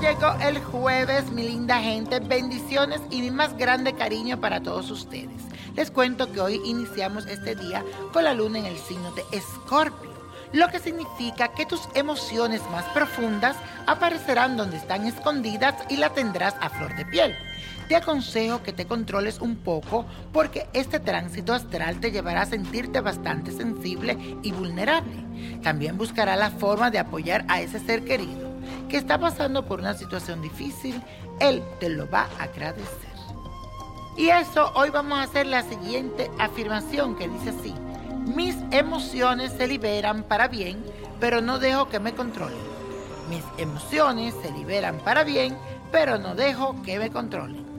Llegó el jueves, mi linda gente. Bendiciones y mi más grande cariño para todos ustedes. Les cuento que hoy iniciamos este día con la luna en el signo de Escorpio, lo que significa que tus emociones más profundas aparecerán donde están escondidas y la tendrás a flor de piel. Te aconsejo que te controles un poco porque este tránsito astral te llevará a sentirte bastante sensible y vulnerable. También buscará la forma de apoyar a ese ser querido que está pasando por una situación difícil, Él te lo va a agradecer. Y eso, hoy vamos a hacer la siguiente afirmación que dice así, mis emociones se liberan para bien, pero no dejo que me controlen. Mis emociones se liberan para bien, pero no dejo que me controlen.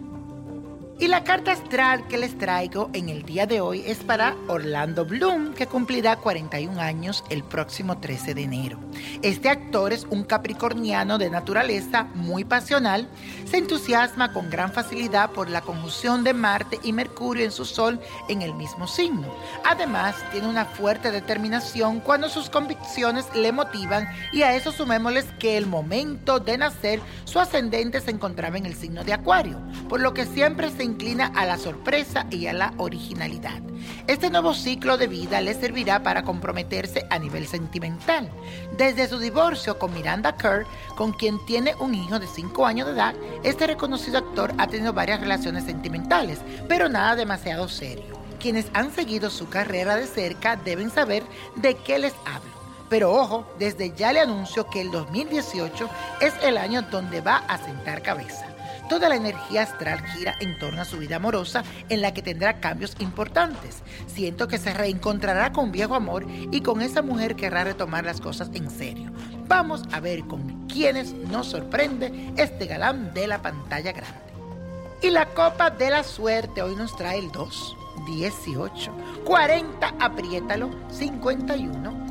Y la carta astral que les traigo en el día de hoy es para Orlando Bloom, que cumplirá 41 años el próximo 13 de enero. Este actor es un capricorniano de naturaleza muy pasional, se entusiasma con gran facilidad por la conjunción de Marte y Mercurio en su Sol en el mismo signo. Además, tiene una fuerte determinación cuando sus convicciones le motivan y a eso sumémosles que el momento de nacer su ascendente se encontraba en el signo de Acuario, por lo que siempre se inclina a la sorpresa y a la originalidad. Este nuevo ciclo de vida le servirá para comprometerse a nivel sentimental. Desde su divorcio con Miranda Kerr, con quien tiene un hijo de 5 años de edad, este reconocido actor ha tenido varias relaciones sentimentales, pero nada demasiado serio. Quienes han seguido su carrera de cerca deben saber de qué les hablo. Pero ojo, desde ya le anuncio que el 2018 es el año donde va a sentar cabeza. Toda la energía astral gira en torno a su vida amorosa en la que tendrá cambios importantes. Siento que se reencontrará con viejo amor y con esa mujer querrá retomar las cosas en serio. Vamos a ver con quiénes nos sorprende este galán de la pantalla grande. Y la copa de la suerte hoy nos trae el 2, 18, 40, apriétalo, 51.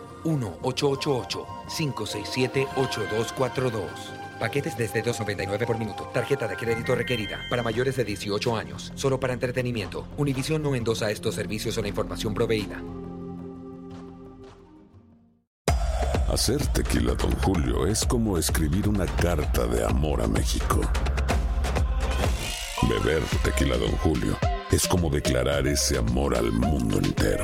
1-888-567-8242. Paquetes desde 2.99 por minuto. Tarjeta de crédito requerida para mayores de 18 años. Solo para entretenimiento. Univision no endosa estos servicios o la información proveída. Hacer tequila, Don Julio, es como escribir una carta de amor a México. Beber tequila, Don Julio, es como declarar ese amor al mundo entero.